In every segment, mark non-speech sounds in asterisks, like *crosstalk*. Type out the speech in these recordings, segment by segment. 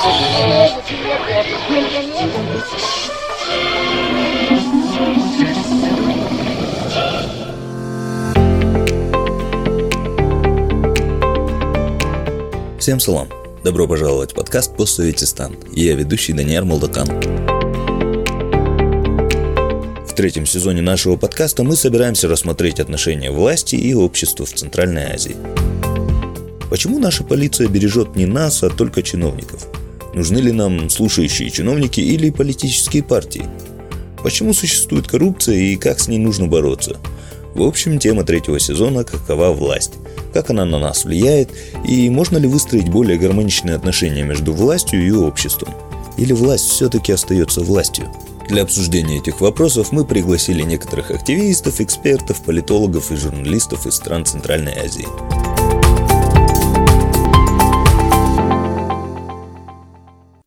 Всем салам! Добро пожаловать в подкаст «Постсоветистан». Я ведущий Даниэр Молдакан. В третьем сезоне нашего подкаста мы собираемся рассмотреть отношения власти и общества в Центральной Азии. Почему наша полиция бережет не нас, а только чиновников? Нужны ли нам слушающие чиновники или политические партии? Почему существует коррупция и как с ней нужно бороться? В общем, тема третьего сезона «Какова власть?», как она на нас влияет и можно ли выстроить более гармоничные отношения между властью и обществом. Или власть все-таки остается властью? Для обсуждения этих вопросов мы пригласили некоторых активистов, экспертов, политологов и журналистов из стран Центральной Азии.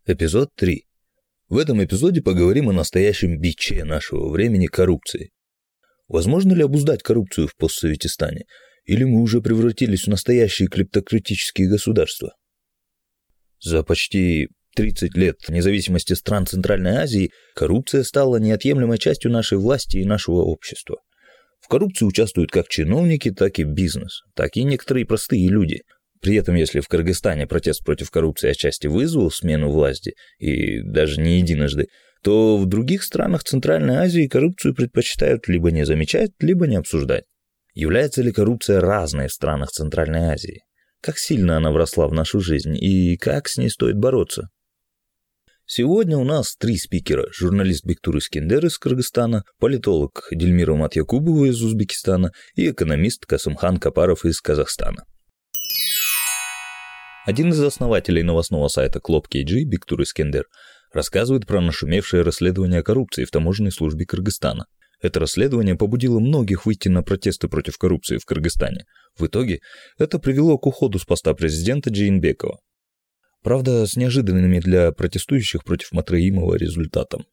Эпизод 3. В этом эпизоде поговорим о настоящем биче нашего времени – коррупции. Возможно ли обуздать коррупцию в постсоветистане – или мы уже превратились в настоящие клептократические государства? За почти 30 лет независимости стран Центральной Азии коррупция стала неотъемлемой частью нашей власти и нашего общества. В коррупции участвуют как чиновники, так и бизнес, так и некоторые простые люди. При этом, если в Кыргызстане протест против коррупции отчасти вызвал смену власти, и даже не единожды, то в других странах Центральной Азии коррупцию предпочитают либо не замечать, либо не обсуждать. Является ли коррупция разной в странах Центральной Азии? Как сильно она вросла в нашу жизнь и как с ней стоит бороться? Сегодня у нас три спикера. Журналист Бектур Искендер из Кыргызстана, политолог Дельмира Матьякубова из Узбекистана и экономист Касымхан Капаров из Казахстана. Один из основателей новостного сайта Клоп KG, Бектур Искендер, рассказывает про нашумевшее расследование коррупции в таможенной службе Кыргызстана. Это расследование побудило многих выйти на протесты против коррупции в Кыргызстане. В итоге это привело к уходу с поста президента Джейнбекова. Правда, с неожиданными для протестующих против Матраимова результатом.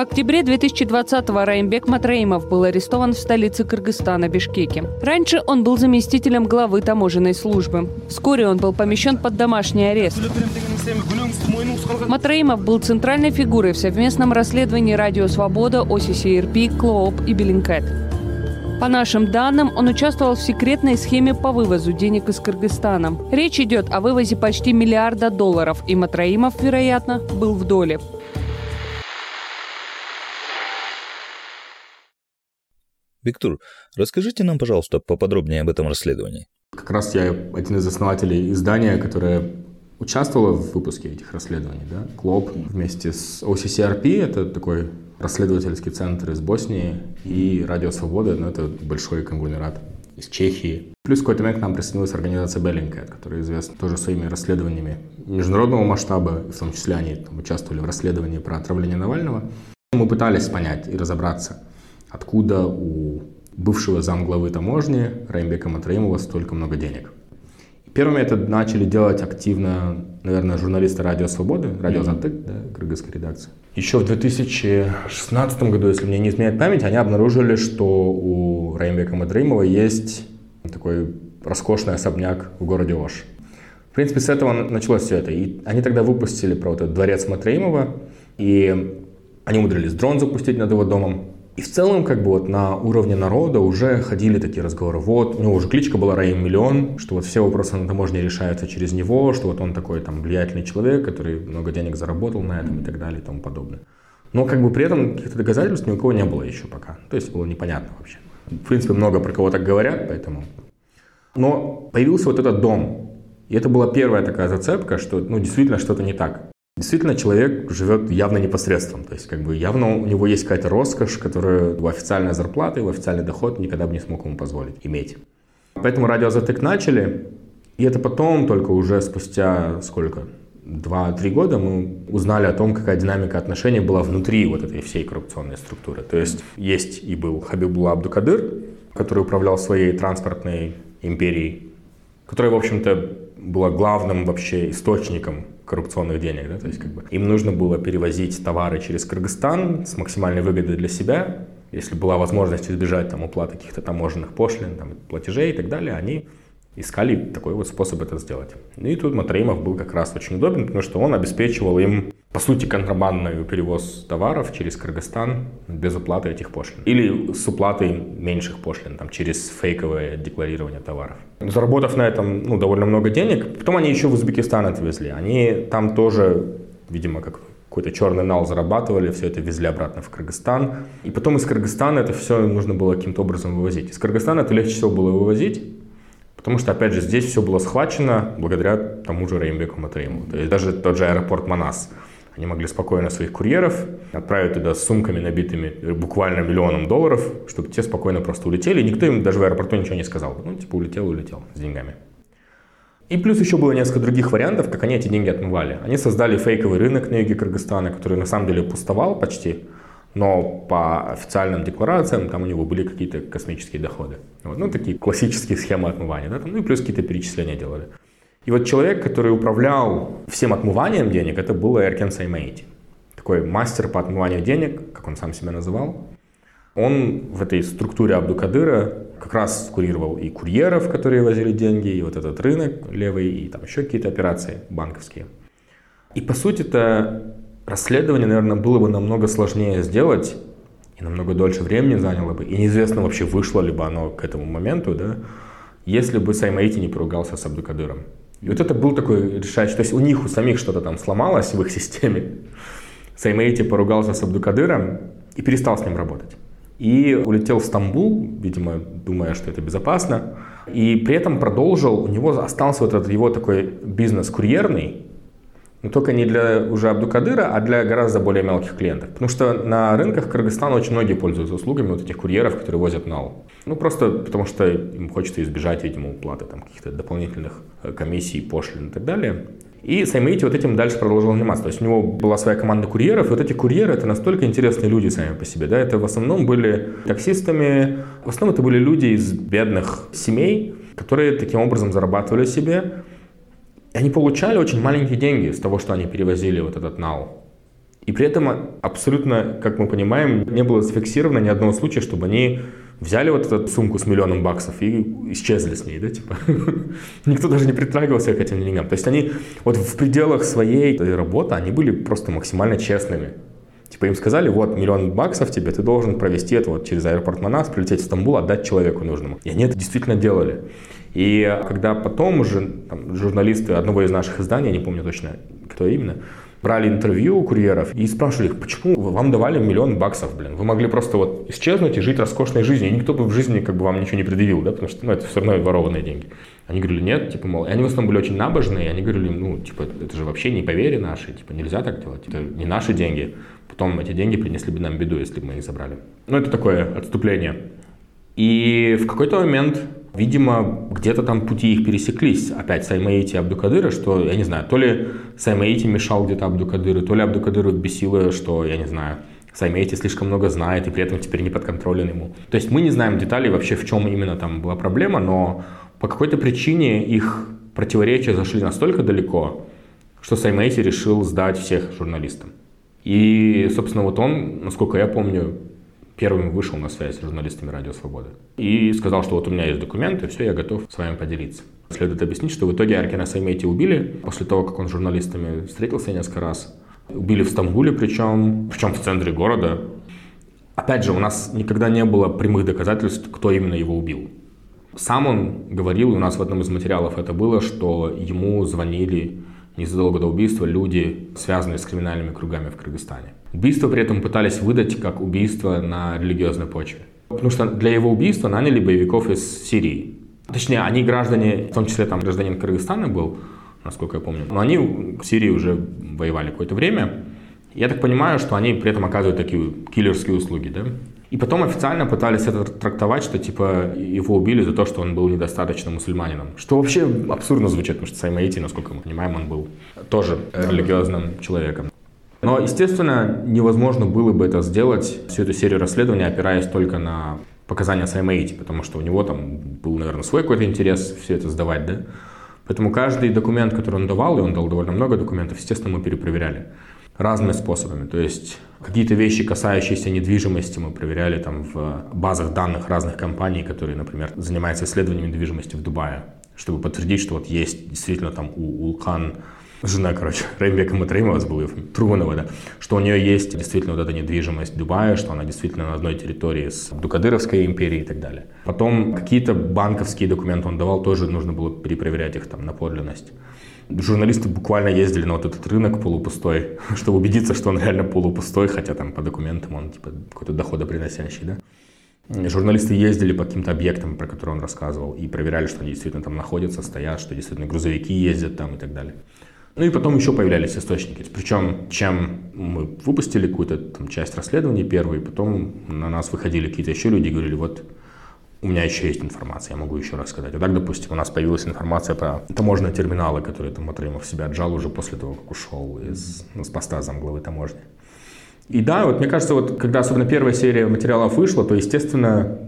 В октябре 2020-го Раимбек Матраимов был арестован в столице Кыргызстана, Бишкеке. Раньше он был заместителем главы таможенной службы. Вскоре он был помещен под домашний арест. Матраимов был центральной фигурой в совместном расследовании «Радио Свобода», OCCRP, Kloop и Bellingcat. По нашим данным, он участвовал в секретной схеме по вывозу денег из Кыргызстана. Речь идет о вывозе почти миллиарда долларов, и Матраимов, вероятно, был в доле. Виктор, расскажите нам, пожалуйста, поподробнее об этом расследовании. Как раз я один из основателей издания, которое участвовало в выпуске этих расследований. Да? КЛОП вместе с OCCRP, это такой расследовательский центр из Боснии, и Радио Свобода, ну, это большой конгломерат из Чехии. Плюс в какой-то момент к нам присоединилась организация Bellingcat, которая известна тоже своими расследованиями международного масштаба, в том числе они там, участвовали в расследовании про отравление Навального. Мы пытались понять и разобраться, откуда у бывшего замглавы таможни Раймбека Матраимова столько много денег. Первыми это начали делать активно, наверное, журналисты Радио Свободы, Радио Затык, да, кыргызской редакции. Еще в 2016 году, если мне не изменяет память, они обнаружили, что у Раймбека Матраимова есть такой роскошный особняк в городе Ош. В принципе, с этого началось все это. И они тогда выпустили про вот этот дворец Матраимова, и они умудрились дрон запустить над его домом. И в целом, как бы вот на уровне народа уже ходили такие разговоры. Вот, у него уже кличка была Раим Миллион, что вот все вопросы на таможне решаются через него, что вот он такой там влиятельный человек, который много денег заработал на этом и так далее и тому подобное. Но как бы при этом каких-то доказательств ни у кого не было еще пока. То есть было непонятно вообще. В принципе, много про кого так говорят, поэтому... Но появился вот этот дом. И это была первая такая зацепка, что ну, действительно что-то не так. Действительно, человек живет явно непосредством. То есть, как бы явно у него есть какая-то роскошь, которую в официальная зарплата в официальный доход никогда бы не смог ему позволить иметь. Поэтому радиозатык начали, и это потом, только уже спустя сколько? Два-три года мы узнали о том, какая динамика отношений была внутри вот этой всей коррупционной структуры. То есть есть и был Хабибулла Абдукадыр, который управлял своей транспортной империей, которая, в общем-то, была главным вообще источником коррупционных денег. Да? То есть, как бы, им нужно было перевозить товары через Кыргызстан с максимальной выгодой для себя. Если была возможность избежать там, уплаты каких-то таможенных пошлин, там, платежей и так далее, они искали такой вот способ это сделать. И тут Матраимов был как раз очень удобен, потому что он обеспечивал им, по сути, контрабандный перевоз товаров через Кыргызстан без уплаты этих пошлин. Или с уплатой меньших пошлин, там, через фейковое декларирование товаров. Заработав на этом ну, довольно много денег, потом они еще в Узбекистан отвезли. Они там тоже, видимо, как какой-то черный нал зарабатывали, все это везли обратно в Кыргызстан. И потом из Кыргызстана это все нужно было каким-то образом вывозить. Из Кыргызстана это легче всего было вывозить, потому что, опять же, здесь все было схвачено благодаря тому же Реймбеку Матаиму. То есть даже тот же аэропорт Манас. Они могли спокойно своих курьеров отправить туда с сумками, набитыми буквально миллионом долларов, чтобы те спокойно просто улетели. И никто им даже в аэропорту ничего не сказал. Ну, типа, улетел, улетел с деньгами. И плюс еще было несколько других вариантов, как они эти деньги отмывали. Они создали фейковый рынок на юге Кыргызстана, который на самом деле пустовал почти, но по официальным декларациям там у него были какие-то космические доходы. Вот, ну, такие классические схемы отмывания. Да, там, ну и плюс какие-то перечисления делали. И вот человек, который управлял всем отмыванием денег, это был Эркен Саймейти. Такой мастер по отмыванию денег, как он сам себя называл. Он в этой структуре Абдукадыра как раз курировал и курьеров, которые возили деньги, и вот этот рынок левый, и там еще какие-то операции банковские. И по сути это расследование, наверное, было бы намного сложнее сделать, и намного дольше времени заняло бы, и неизвестно вообще вышло ли бы оно к этому моменту, да, если бы Саймаити не поругался с Абдукадыром. И вот это был такой решающий, то есть у них у самих что-то там сломалось в их системе. Саймаити поругался с Абдукадыром и перестал с ним работать и улетел в Стамбул, видимо, думая, что это безопасно. И при этом продолжил, у него остался вот этот его такой бизнес курьерный, но только не для уже Абдукадыра, а для гораздо более мелких клиентов. Потому что на рынках Кыргызстана очень многие пользуются услугами вот этих курьеров, которые возят нал. Ну, просто потому что им хочется избежать, видимо, уплаты там каких-то дополнительных э, комиссий, пошлин и так далее. И Саймейти вот этим дальше продолжил заниматься. То есть у него была своя команда курьеров, и вот эти курьеры это настолько интересные люди сами по себе. Да? Это в основном были таксистами, в основном это были люди из бедных семей, которые таким образом зарабатывали себе. И они получали очень маленькие деньги с того, что они перевозили вот этот нал. И при этом абсолютно, как мы понимаем, не было зафиксировано ни одного случая, чтобы они взяли вот эту сумку с миллионом баксов и исчезли с ней, да, типа. *laughs* Никто даже не притрагивался к этим деньгам. То есть они вот в пределах своей работы, они были просто максимально честными. Типа им сказали, вот миллион баксов тебе, ты должен провести это вот через аэропорт Манас, прилететь в Стамбул, отдать человеку нужному. И они это действительно делали. И когда потом уже там, журналисты одного из наших изданий, я не помню точно, кто именно, брали интервью у курьеров и спрашивали их, почему вам давали миллион баксов, блин? Вы могли просто вот исчезнуть и жить роскошной жизнью, и никто бы в жизни как бы вам ничего не предъявил, да, потому что, ну, это все равно ворованные деньги. Они говорили, нет, типа, мол, и они в основном были очень набожные, и они говорили, ну, типа, это же вообще не по вере нашей, типа, нельзя так делать, это не наши деньги. Потом эти деньги принесли бы нам беду, если бы мы их забрали. Ну, это такое отступление. И в какой-то момент Видимо, где-то там пути их пересеклись. Опять Саймаити и Абдукадыра, что, я не знаю, то ли Саймаити мешал где-то Абдукадыру, то ли Абдукадыру бесило, что, я не знаю, Саймейти слишком много знает и при этом теперь не подконтролен ему. То есть мы не знаем деталей вообще, в чем именно там была проблема, но по какой-то причине их противоречия зашли настолько далеко, что Саймейти решил сдать всех журналистам. И, собственно, вот он, насколько я помню, первым вышел на связь с журналистами Радио Свобода и сказал, что вот у меня есть документы, все, я готов с вами поделиться. Следует объяснить, что в итоге Аркина Саймейти убили после того, как он с журналистами встретился несколько раз. Убили в Стамбуле причем, причем в центре города. Опять же, у нас никогда не было прямых доказательств, кто именно его убил. Сам он говорил, у нас в одном из материалов это было, что ему звонили незадолго до убийства люди, связанные с криминальными кругами в Кыргызстане. Убийство при этом пытались выдать как убийство на религиозной почве. Потому что для его убийства наняли боевиков из Сирии. Точнее, они граждане, в том числе там гражданин Кыргызстана был, насколько я помню. Но они в Сирии уже воевали какое-то время. Я так понимаю, что они при этом оказывают такие киллерские услуги, да? И потом официально пытались это трактовать, что типа его убили за то, что он был недостаточно мусульманином. Что вообще абсурдно звучит, потому что Саймаити, насколько мы понимаем, он был тоже религиозным человеком. Но, естественно, невозможно было бы это сделать, всю эту серию расследований, опираясь только на показания Саймаити, потому что у него там был, наверное, свой какой-то интерес все это сдавать, да? Поэтому каждый документ, который он давал, и он дал довольно много документов, естественно, мы перепроверяли разными способами. То есть какие-то вещи, касающиеся недвижимости, мы проверяли там в базах данных разных компаний, которые, например, занимаются исследованием недвижимости в Дубае чтобы подтвердить, что вот есть действительно там у Улкан жена, короче, Реймбека Матраимова, забыл ее Трунова, да, что у нее есть действительно вот эта недвижимость Дубая, что она действительно на одной территории с Дукадыровской империей и так далее. Потом какие-то банковские документы он давал, тоже нужно было перепроверять их там на подлинность. Журналисты буквально ездили на вот этот рынок полупустой, *laughs* чтобы убедиться, что он реально полупустой, хотя там по документам он типа какой-то доходоприносящий, да. Журналисты ездили по каким-то объектам, про которые он рассказывал, и проверяли, что они действительно там находятся, стоят, что действительно грузовики ездят там и так далее. Ну и потом еще появлялись источники. Причем, чем мы выпустили какую-то там часть расследований первые, потом на нас выходили какие-то еще люди и говорили, вот у меня еще есть информация, я могу еще рассказать. А так, допустим, у нас появилась информация про таможенные терминалы, которые там Матримов себя отжал уже после того, как ушел из, ну, с поста замглавы таможни. И да, вот мне кажется, вот когда особенно первая серия материалов вышла, то, естественно,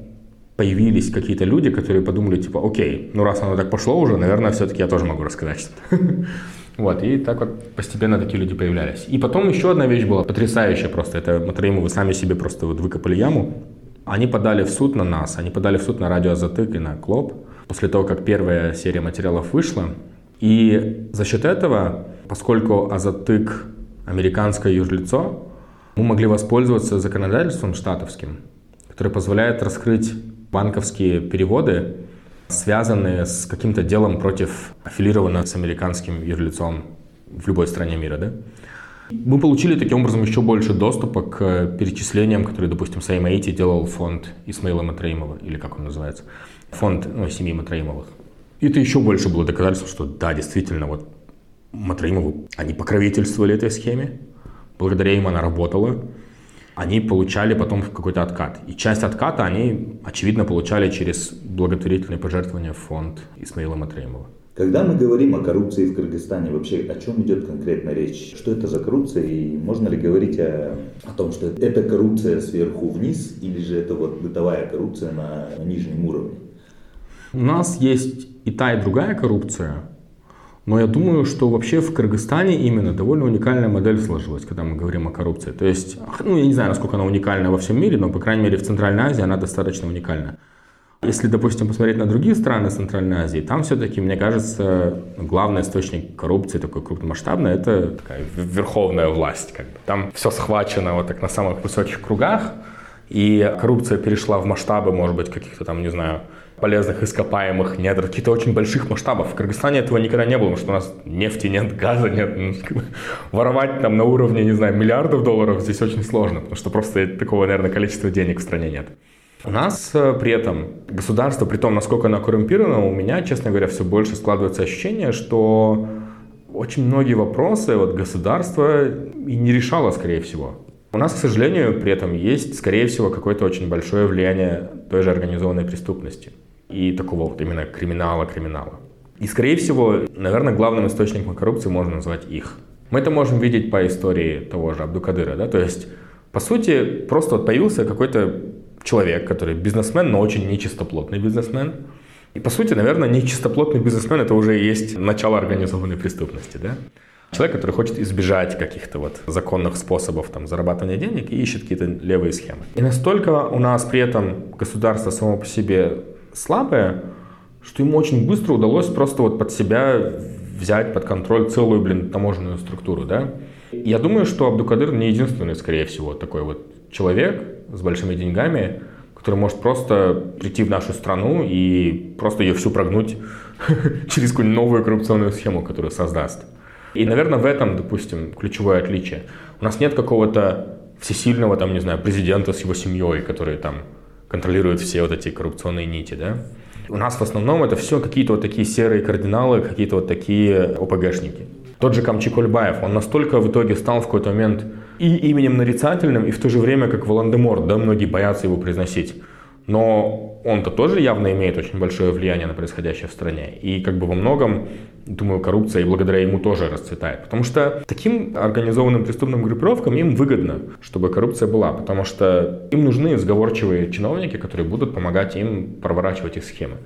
появились какие-то люди, которые подумали, типа, окей, ну раз оно так пошло уже, наверное, все-таки я тоже могу рассказать что-то. *laughs* Вот, и так вот постепенно такие люди появлялись. И потом еще одна вещь была потрясающая просто. Это Матраимовы сами себе просто вот выкопали яму. Они подали в суд на нас, они подали в суд на радио Азатык и на Клоп после того, как первая серия материалов вышла. И за счет этого, поскольку Азатык американское юрлицо, мы могли воспользоваться законодательством штатовским, которое позволяет раскрыть банковские переводы связанные с каким-то делом против аффилированного с американским юрлицом в любой стране мира, да? Мы получили таким образом еще больше доступа к перечислениям, которые, допустим, Саймаити делал фонд Исмаила Матраимова, или как он называется, фонд ну, семьи Матраимовых. И это еще больше было доказательство, что да, действительно, вот Матраимову, они покровительствовали этой схеме, благодаря им она работала, они получали потом какой-то откат. И часть отката они, очевидно, получали через благотворительные пожертвования в фонд Исмаила Матреемова. Когда мы говорим о коррупции в Кыргызстане, вообще о чем идет конкретно речь? Что это за коррупция и можно ли говорить о, о том, что это коррупция сверху вниз или же это вот бытовая коррупция на, на нижнем уровне? У нас есть и та, и другая коррупция. Но я думаю, что вообще в Кыргызстане именно довольно уникальная модель сложилась, когда мы говорим о коррупции. То есть, ну, я не знаю, насколько она уникальна во всем мире, но, по крайней мере, в Центральной Азии она достаточно уникальна. Если, допустим, посмотреть на другие страны Центральной Азии, там все-таки, мне кажется, главный источник коррупции такой крупномасштабный – это такая верховная власть. Как бы. Там все схвачено вот так на самых высоких кругах, и коррупция перешла в масштабы, может быть, каких-то там, не знаю, полезных ископаемых недр, каких-то очень больших масштабов. В Кыргызстане этого никогда не было, потому что у нас нефти нет, газа нет. Ну, *laughs* воровать там на уровне, не знаю, миллиардов долларов здесь очень сложно, потому что просто такого, наверное, количества денег в стране нет. У нас э, при этом государство, при том, насколько оно коррумпировано, у меня, честно говоря, все больше складывается ощущение, что очень многие вопросы вот, государство и не решало, скорее всего. У нас, к сожалению, при этом есть, скорее всего, какое-то очень большое влияние той же организованной преступности и такого вот именно криминала-криминала. И, скорее всего, наверное, главным источником коррупции можно назвать их. Мы это можем видеть по истории того же Абдукадыра, да, то есть, по сути, просто вот появился какой-то человек, который бизнесмен, но очень нечистоплотный бизнесмен. И, по сути, наверное, нечистоплотный бизнесмен – это уже и есть начало организованной преступности, да. Человек, который хочет избежать каких-то вот законных способов там, зарабатывания денег и ищет какие-то левые схемы. И настолько у нас при этом государство само по себе слабое, что ему очень быстро удалось просто вот под себя взять под контроль целую, блин, таможенную структуру, да. Я думаю, что Абдукадыр не единственный, скорее всего, такой вот человек с большими деньгами, который может просто прийти в нашу страну и просто ее всю прогнуть *laughs* через какую-нибудь новую коррупционную схему, которую создаст. И, наверное, в этом, допустим, ключевое отличие. У нас нет какого-то всесильного, там, не знаю, президента с его семьей, который там контролирует все вот эти коррупционные нити, да. У нас в основном это все какие-то вот такие серые кардиналы, какие-то вот такие ОПГшники. Тот же Камчи Кульбаев, он настолько в итоге стал в какой-то момент и именем нарицательным, и в то же время как Волан-де-Морт, да, многие боятся его произносить. Но он-то тоже явно имеет очень большое влияние на происходящее в стране. И как бы во многом, думаю, коррупция и благодаря ему тоже расцветает. Потому что таким организованным преступным группировкам им выгодно, чтобы коррупция была. Потому что им нужны сговорчивые чиновники, которые будут помогать им проворачивать их схемы.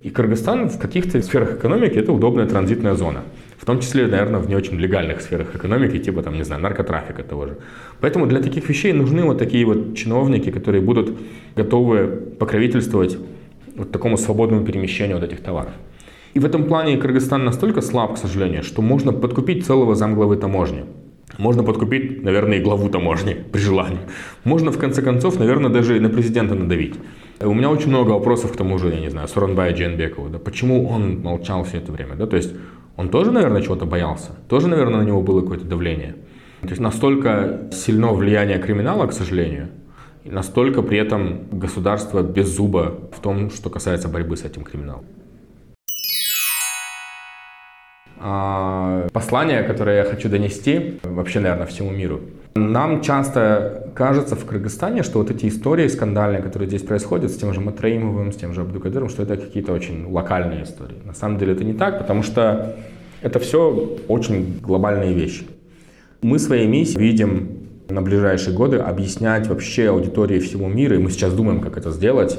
И Кыргызстан в каких-то сферах экономики это удобная транзитная зона. В том числе, наверное, в не очень легальных сферах экономики, типа, там, не знаю, наркотрафика того же. Поэтому для таких вещей нужны вот такие вот чиновники, которые будут готовы покровительствовать вот такому свободному перемещению вот этих товаров. И в этом плане Кыргызстан настолько слаб, к сожалению, что можно подкупить целого замглавы таможни. Можно подкупить, наверное, и главу таможни *laughs* при желании. Можно, в конце концов, наверное, даже на президента надавить. У меня очень много вопросов к тому же, я не знаю, Суранбая Дженбекову. Да, почему он молчал все это время? Да? То есть он тоже, наверное, чего-то боялся. Тоже, наверное, на него было какое-то давление. То есть настолько сильно влияние криминала, к сожалению, и настолько при этом государство без зуба в том, что касается борьбы с этим криминалом. А, послание, которое я хочу донести вообще, наверное, всему миру. Нам часто кажется в Кыргызстане, что вот эти истории скандальные, которые здесь происходят с тем же Матраимовым, с тем же Абдукадыром, что это какие-то очень локальные истории. На самом деле это не так, потому что это все очень глобальные вещи. Мы своей миссией видим на ближайшие годы объяснять вообще аудитории всего мира, и мы сейчас думаем, как это сделать,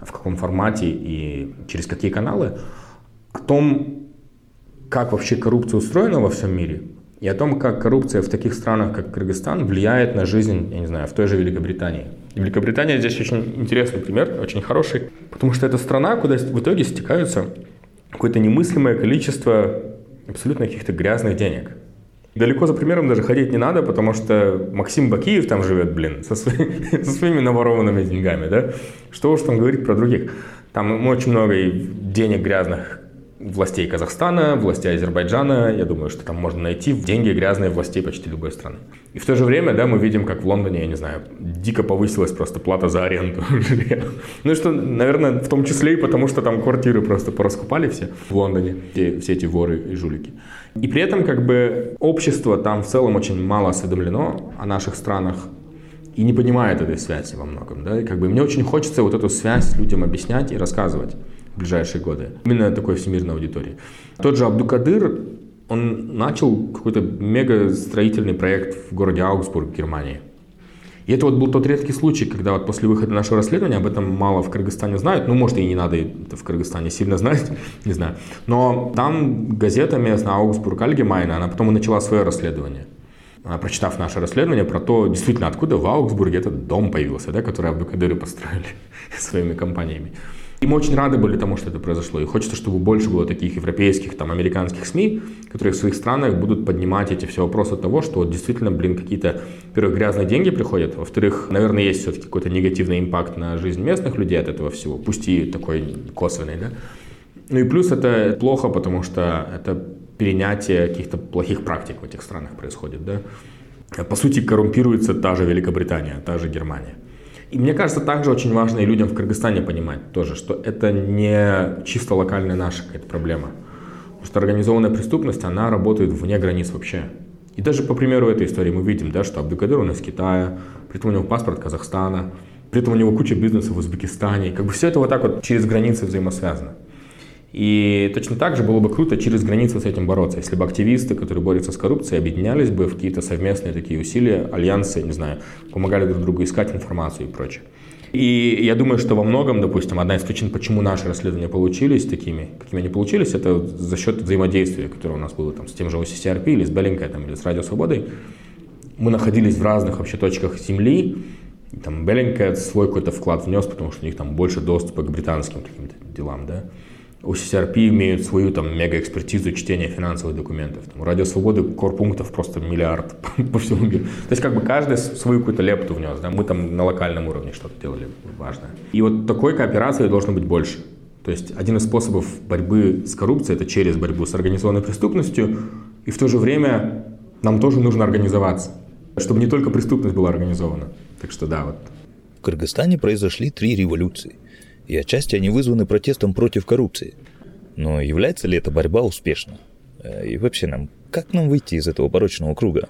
в каком формате и через какие каналы, о том, как вообще коррупция устроена во всем мире, и о том, как коррупция в таких странах, как Кыргызстан, влияет на жизнь, я не знаю, в той же Великобритании. И Великобритания здесь очень интересный пример, очень хороший, потому что это страна, куда в итоге стекаются какое-то немыслимое количество абсолютно каких-то грязных денег. Далеко за примером даже ходить не надо, потому что Максим Бакиев там живет, блин, со, свои, *laughs* со своими наворованными деньгами, да? Что уж там говорить про других. Там очень много денег грязных, властей Казахстана, властей Азербайджана. Я думаю, что там можно найти деньги грязные властей почти любой страны. И в то же время, да, мы видим, как в Лондоне, я не знаю, дико повысилась просто плата за аренду жилья. *laughs* Ну что, наверное, в том числе и потому, что там квартиры просто пораскупали все в Лондоне, все, все эти воры и жулики. И при этом как бы общество там в целом очень мало осведомлено о наших странах и не понимает этой связи во многом. Да? И как бы мне очень хочется вот эту связь людям объяснять и рассказывать ближайшие годы. Именно такой всемирной аудитории. Тот же Абдукадыр, он начал какой-то мега строительный проект в городе Аугсбург, Германии. И это вот был тот редкий случай, когда вот после выхода нашего расследования, об этом мало в Кыргызстане знают, ну, может, и не надо это в Кыргызстане сильно знать, *laughs* не знаю. Но там газета местная Аугсбург Альгемайна, она потом и начала свое расследование. Она, прочитав наше расследование про то, действительно, откуда в Аугсбурге этот дом появился, да, который Абдукадыры построили *laughs* своими компаниями. И мы очень рады были тому, что это произошло. И хочется, чтобы больше было таких европейских, там, американских СМИ, которые в своих странах будут поднимать эти все вопросы того, что вот действительно, блин, какие-то, во-первых, грязные деньги приходят, во-вторых, наверное, есть все-таки какой-то негативный импакт на жизнь местных людей от этого всего, пусть и такой косвенный, да. Ну и плюс это плохо, потому что это перенятие каких-то плохих практик в этих странах происходит, да. По сути, коррумпируется та же Великобритания, та же Германия. И мне кажется, также очень важно и людям в Кыргызстане понимать тоже, что это не чисто локальная наша какая-то проблема. Потому что организованная преступность, она работает вне границ вообще. И даже по примеру этой истории мы видим, да, что Абдукадыр нас из Китая, при этом у него паспорт Казахстана, при этом у него куча бизнеса в Узбекистане. Как бы все это вот так вот через границы взаимосвязано. И точно так же было бы круто через границу с этим бороться, если бы активисты, которые борются с коррупцией, объединялись бы в какие-то совместные такие усилия, альянсы, не знаю, помогали друг другу искать информацию и прочее. И я думаю, что во многом, допустим, одна из причин, почему наши расследования получились такими, какими они получились, это за счет взаимодействия, которое у нас было там, с тем же OCCRP или с Беллинкой, там, или с Радио Свободой. Мы находились в разных вообще точках Земли, там Беллинка свой какой-то вклад внес, потому что у них там больше доступа к британским каким-то делам, да. У CCRP имеют свою там мега-экспертизу чтения финансовых документов. Там, у Радио Свободы корпунктов просто миллиард *laughs* по всему миру. То есть как бы каждый свою какую-то лепту внес. Да? Мы там на локальном уровне что-то делали важное. И вот такой кооперации должно быть больше. То есть один из способов борьбы с коррупцией это через борьбу с организованной преступностью. И в то же время нам тоже нужно организоваться, чтобы не только преступность была организована. Так что да, вот. В Кыргызстане произошли три революции – и отчасти они вызваны протестом против коррупции. Но является ли эта борьба успешна? Э, и вообще нам, как нам выйти из этого порочного круга?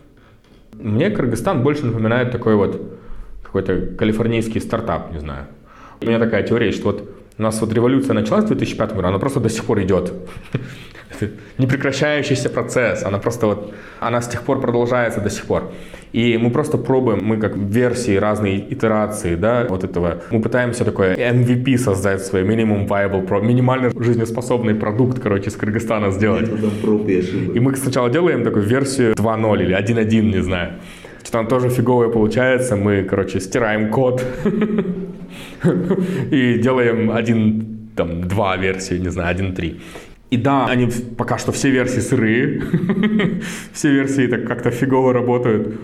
Мне Кыргызстан больше напоминает такой вот какой-то калифорнийский стартап, не знаю. У меня такая теория, что вот у нас вот революция началась в 2005 году, она просто до сих пор идет. *laughs* непрекращающийся процесс, она просто вот, она с тех пор продолжается до сих пор. И мы просто пробуем, мы как версии, разные итерации, да, вот этого, мы пытаемся такое MVP создать свой minimum viable, pro, минимально жизнеспособный продукт, короче, с Кыргызстана сделать. И мы сначала делаем такую версию 2.0 или 1.1, не знаю. Что там тоже фиговое получается, мы, короче, стираем код *laughs* и делаем один, там, два версии, не знаю, 1.3. И да, они пока что все версии сырые, *laughs* все версии так как-то фигово работают.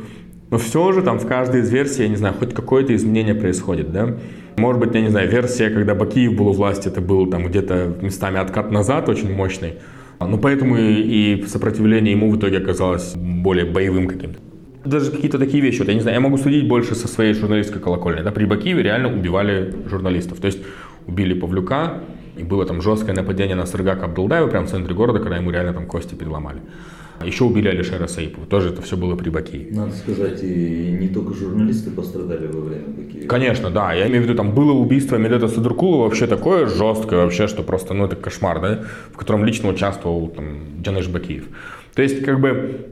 Но все же там в каждой из версий, я не знаю, хоть какое-то изменение происходит, да. Может быть, я не знаю, версия, когда Бакиев был у власти, это был там где-то местами откат назад очень мощный. Ну, поэтому и, и сопротивление ему в итоге оказалось более боевым каким-то. Даже какие-то такие вещи, вот я не знаю, я могу судить больше со своей журналистской колокольни. Да, при Бакиеве реально убивали журналистов. То есть убили Павлюка, и было там жесткое нападение на Сыргака Абдулдаева прямо в центре города, когда ему реально там кости переломали. Еще убили Алишера Саипова. Тоже это все было при Бакиеве. Надо сказать, и не только журналисты пострадали во время Бакиева. Конечно, да. Я имею в виду, там было убийство Медета Садуркулова вообще такое жесткое, вообще, что просто, ну, это кошмар, да, в котором лично участвовал там Джанеш Бакиев. То есть, как бы,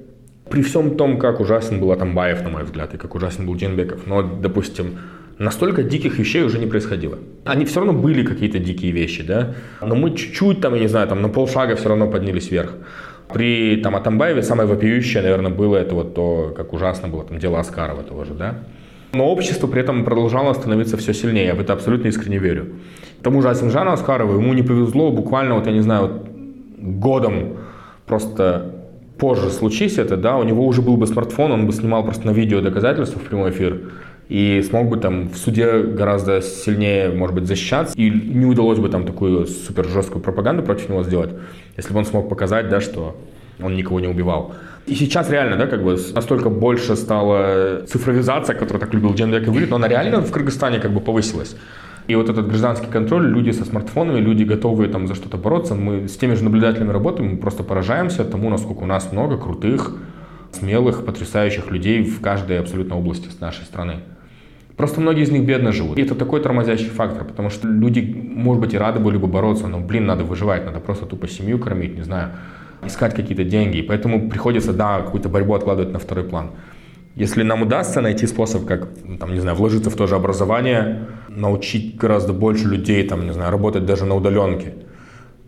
при всем том, как ужасен был Атамбаев, на мой взгляд, и как ужасен был Дженбеков, но, допустим, настолько диких вещей уже не происходило. Они все равно были какие-то дикие вещи, да, но мы чуть-чуть там, я не знаю, там на полшага все равно поднялись вверх. При там, Атамбаеве самое вопиющее, наверное, было это вот то, как ужасно было там дело Аскарова же, да. Но общество при этом продолжало становиться все сильнее, я в это абсолютно искренне верю. К тому же Асимжану Аскарову ему не повезло буквально, вот я не знаю, вот годом просто позже случись это, да, у него уже был бы смартфон, он бы снимал просто на видео доказательства в прямой эфир, и смог бы там в суде гораздо сильнее, может быть, защищаться, и не удалось бы там такую супер жесткую пропаганду против него сделать, если бы он смог показать, да, что он никого не убивал. И сейчас реально, да, как бы настолько больше стала цифровизация, которую так любил Дженбек и говорит, но она реально в Кыргызстане как бы повысилась. И вот этот гражданский контроль, люди со смартфонами, люди готовые там за что-то бороться, мы с теми же наблюдателями работаем, мы просто поражаемся тому, насколько у нас много крутых, смелых, потрясающих людей в каждой абсолютно области нашей страны. Просто многие из них бедно живут. И это такой тормозящий фактор, потому что люди, может быть, и рады были бы бороться, но, блин, надо выживать, надо просто тупо семью кормить, не знаю, искать какие-то деньги. И поэтому приходится, да, какую-то борьбу откладывать на второй план. Если нам удастся найти способ, как, там, не знаю, вложиться в то же образование, научить гораздо больше людей, там, не знаю, работать даже на удаленке.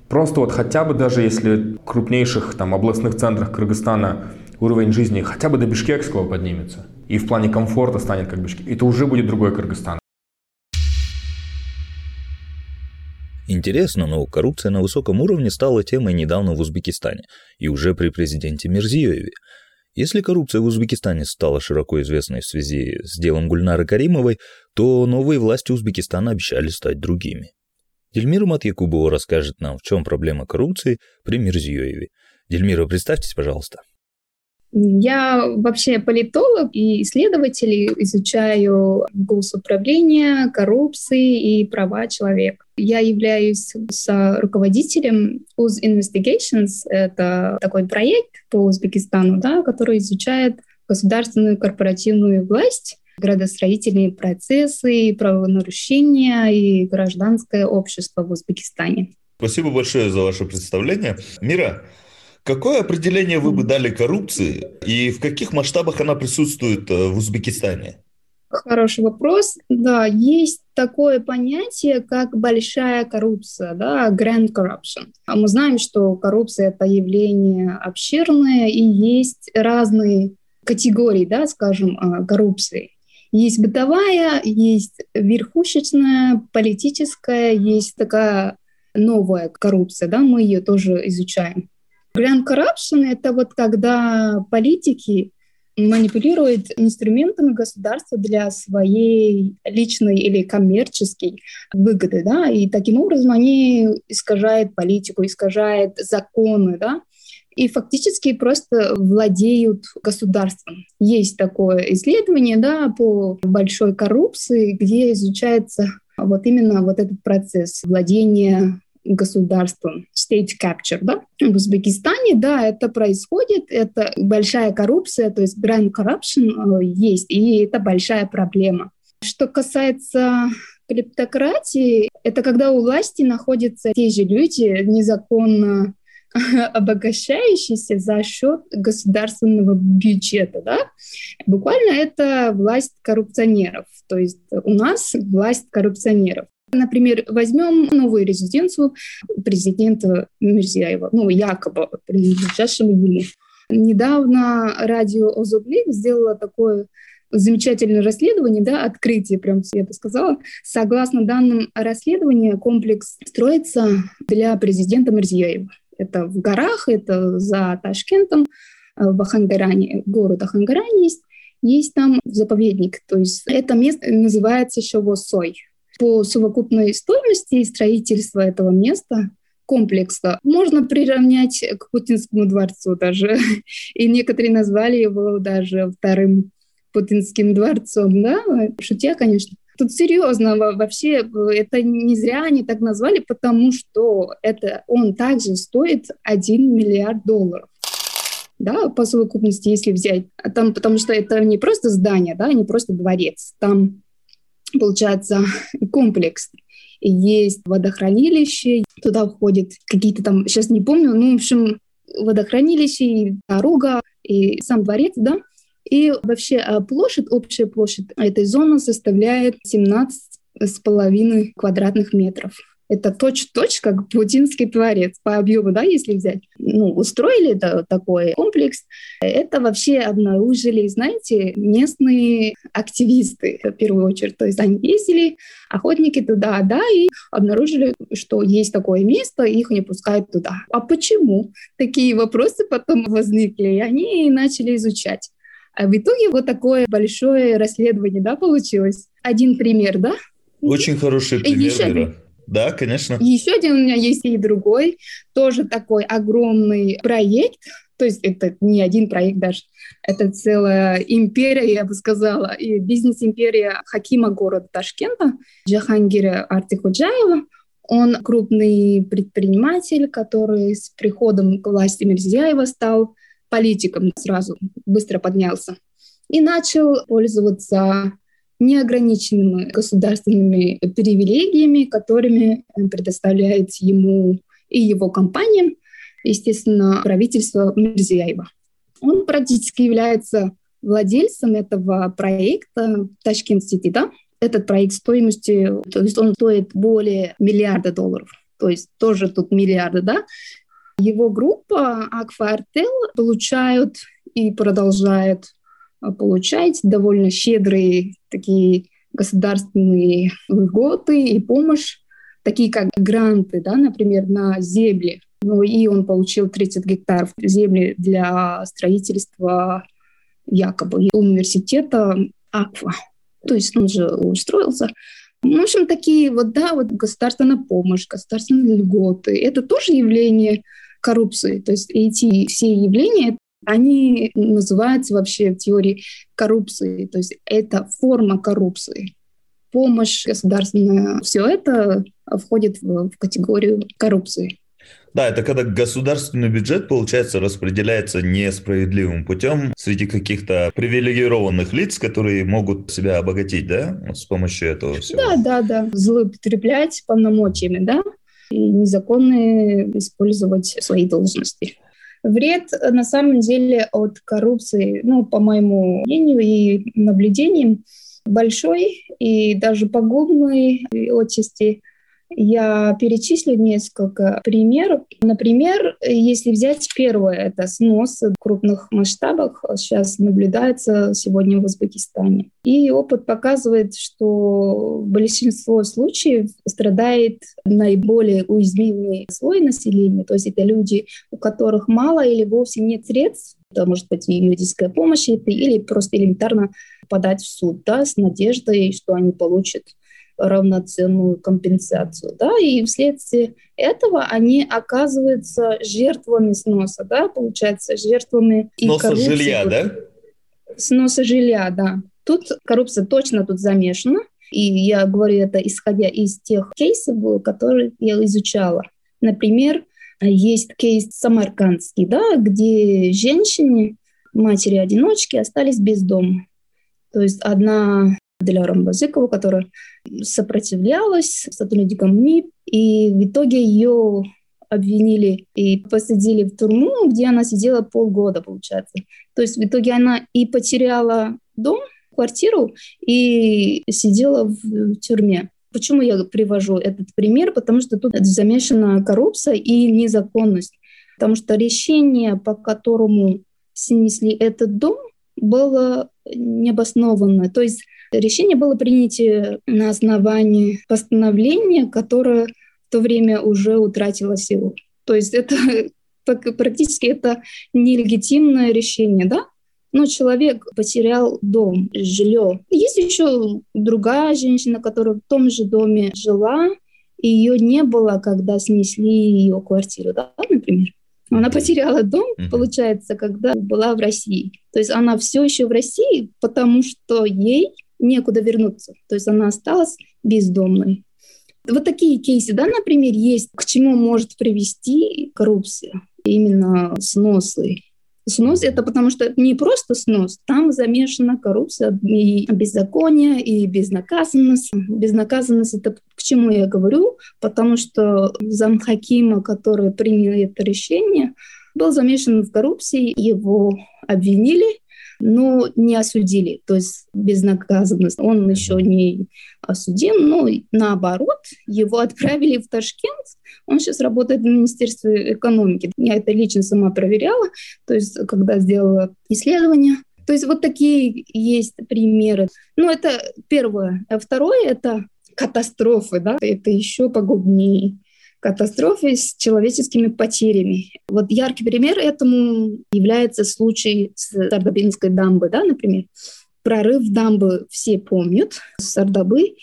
Просто вот хотя бы даже если в крупнейших там областных центрах Кыргызстана уровень жизни хотя бы до Бишкекского поднимется, и в плане комфорта станет как Бишкек, это уже будет другой Кыргызстан. Интересно, но коррупция на высоком уровне стала темой недавно в Узбекистане и уже при президенте Мирзиёеве. Если коррупция в Узбекистане стала широко известной в связи с делом Гульнары Каримовой, то новые власти Узбекистана обещали стать другими. Дельмира Матьякубова расскажет нам, в чем проблема коррупции при Мирзиёеве. Дельмира, представьтесь, пожалуйста. Я вообще политолог и исследователь, изучаю госуправление, коррупции и права человека. Я являюсь руководителем US Investigations. Это такой проект по Узбекистану, да, который изучает государственную корпоративную власть градостроительные процессы, правонарушения и гражданское общество в Узбекистане. Спасибо большое за ваше представление. Мира, Какое определение вы бы дали коррупции и в каких масштабах она присутствует э, в Узбекистане? Хороший вопрос. Да, есть такое понятие, как большая коррупция, да, grand corruption. А мы знаем, что коррупция — это явление обширное, и есть разные категории, да, скажем, а, коррупции. Есть бытовая, есть верхушечная, политическая, есть такая новая коррупция, да, мы ее тоже изучаем. Grand corruption — это вот когда политики манипулируют инструментами государства для своей личной или коммерческой выгоды, да, и таким образом они искажают политику, искажают законы, да, и фактически просто владеют государством. Есть такое исследование да, по большой коррупции, где изучается вот именно вот этот процесс владения государством, state capture, да, в Узбекистане, да, это происходит, это большая коррупция, то есть grand corruption э, есть, и это большая проблема. Что касается клептократии, это когда у власти находятся те же люди, незаконно *laughs* обогащающиеся за счет государственного бюджета. Да? Буквально это власть коррупционеров. То есть у нас власть коррупционеров. Например, возьмем новую резиденцию президента Мирзияева, ну, якобы принадлежащего ему. Недавно радио Озодлик сделало такое замечательное расследование, да, открытие, прям я бы сказала. Согласно данным расследования, комплекс строится для президента Мирзияева. Это в горах, это за Ташкентом, в Ахангаране, город Ахангаране есть, есть там заповедник. То есть это место называется Шовосой. По совокупной стоимости строительства этого места комплекса можно приравнять к Путинскому дворцу даже. *laughs* И некоторые назвали его даже вторым Путинским дворцом, да, шутя, конечно. Тут серьезно вообще это не зря они так назвали, потому что это он также стоит 1 миллиард долларов да, по совокупности, если взять. Там, потому что это не просто здание, да, не просто дворец. Там, получается, *laughs* комплекс. Есть водохранилище, туда входят какие-то там, сейчас не помню, ну, в общем, водохранилище, и дорога, и сам дворец, да. И вообще а, площадь, общая площадь этой зоны составляет 17 с половиной квадратных метров. Это точь-точь, как путинский творец по объему, да, если взять. Ну, устроили да, такой комплекс. Это вообще обнаружили, знаете, местные активисты в первую очередь. То есть они ездили, охотники туда, да, и обнаружили, что есть такое место, их не пускают туда. А почему? Такие вопросы потом возникли, и они начали изучать. А в итоге вот такое большое расследование, да, получилось. Один пример, да? Очень хороший пример, Еще... Вера. Да, конечно. Еще один у меня есть и другой, тоже такой огромный проект, то есть это не один проект даже, это целая империя, я бы сказала, и бизнес-империя Хакима города Ташкента, Джахангира Артихуджаева. Он крупный предприниматель, который с приходом к власти Мирзияева стал политиком сразу, быстро поднялся и начал пользоваться неограниченными государственными привилегиями, которыми предоставляет ему и его компания, естественно, правительство Мирзияева. Он практически является владельцем этого проекта Ташкент Сити, да? Этот проект стоимостью, то есть он стоит более миллиарда долларов, то есть тоже тут миллиарды, да? Его группа Акфа Артел получают и продолжают получать довольно щедрые такие государственные льготы и помощь, такие как гранты, да, например, на земли. Ну и он получил 30 гектаров земли для строительства якобы университета Аква. То есть он же устроился. В общем, такие вот, да, вот государственная помощь, государственные льготы. Это тоже явление коррупции. То есть эти все явления они называются вообще в теории коррупции, то есть это форма коррупции. Помощь государственная, все это входит в, в категорию коррупции. Да, это когда государственный бюджет, получается, распределяется несправедливым путем среди каких-то привилегированных лиц, которые могут себя обогатить, да, с помощью этого всего. Да, да, да. Злоупотреблять полномочиями, да, и незаконно использовать свои должности. Вред э, на самом деле от коррупции, ну, по моему мнению и наблюдениям, большой и даже пагубный отчасти я перечислю несколько примеров. Например, если взять первое, это снос в крупных масштабах, сейчас наблюдается сегодня в Узбекистане. И опыт показывает, что большинство случаев страдает наиболее уязвимый слой населения, то есть это люди, у которых мало или вовсе нет средств, это может быть юридическая помощь или просто элементарно подать в суд да, с надеждой, что они получат равноценную компенсацию, да, и вследствие этого они оказываются жертвами сноса, да, получается, жертвами сноса коррупции. жилья, да? Сноса жилья, да. Тут коррупция точно тут замешана, и я говорю это исходя из тех кейсов, которые я изучала. Например, есть кейс самаркандский, да, где женщины, матери-одиночки остались без дома. То есть одна для Рамбазыкова, которая сопротивлялась сотрудникам МИП, и в итоге ее обвинили и посадили в тюрьму, где она сидела полгода, получается. То есть в итоге она и потеряла дом, квартиру, и сидела в тюрьме. Почему я привожу этот пример? Потому что тут замешана коррупция и незаконность. Потому что решение, по которому снесли этот дом, было необоснованное. То есть Решение было принято на основании постановления, которое в то время уже утратило силу. То есть это *laughs* практически это нелегитимное решение, да? Но человек потерял дом, жилье. Есть еще другая женщина, которая в том же доме жила, и ее не было, когда снесли ее квартиру, да, например. Она потеряла дом, получается, когда была в России. То есть она все еще в России, потому что ей некуда вернуться. То есть она осталась бездомной. Вот такие кейсы, да, например, есть, к чему может привести коррупция, именно сносы. Снос — это потому что не просто снос, там замешана коррупция и беззаконие, и безнаказанность. Безнаказанность — это к чему я говорю? Потому что замхакима, который принял это решение, был замешан в коррупции, его обвинили, но не осудили, то есть безнаказанность. Он еще не осудим, но наоборот, его *laughs* отправили в Ташкент. Он сейчас работает в Министерстве экономики. Я это лично сама проверяла, то есть когда сделала исследование. То есть вот такие есть примеры. Ну, это первое. А второе — это катастрофы, да, это еще погубнее катастрофы с человеческими потерями. Вот яркий пример этому является случай с Сардабинской дамбой, да, например. Прорыв дамбы все помнят, Сардабы.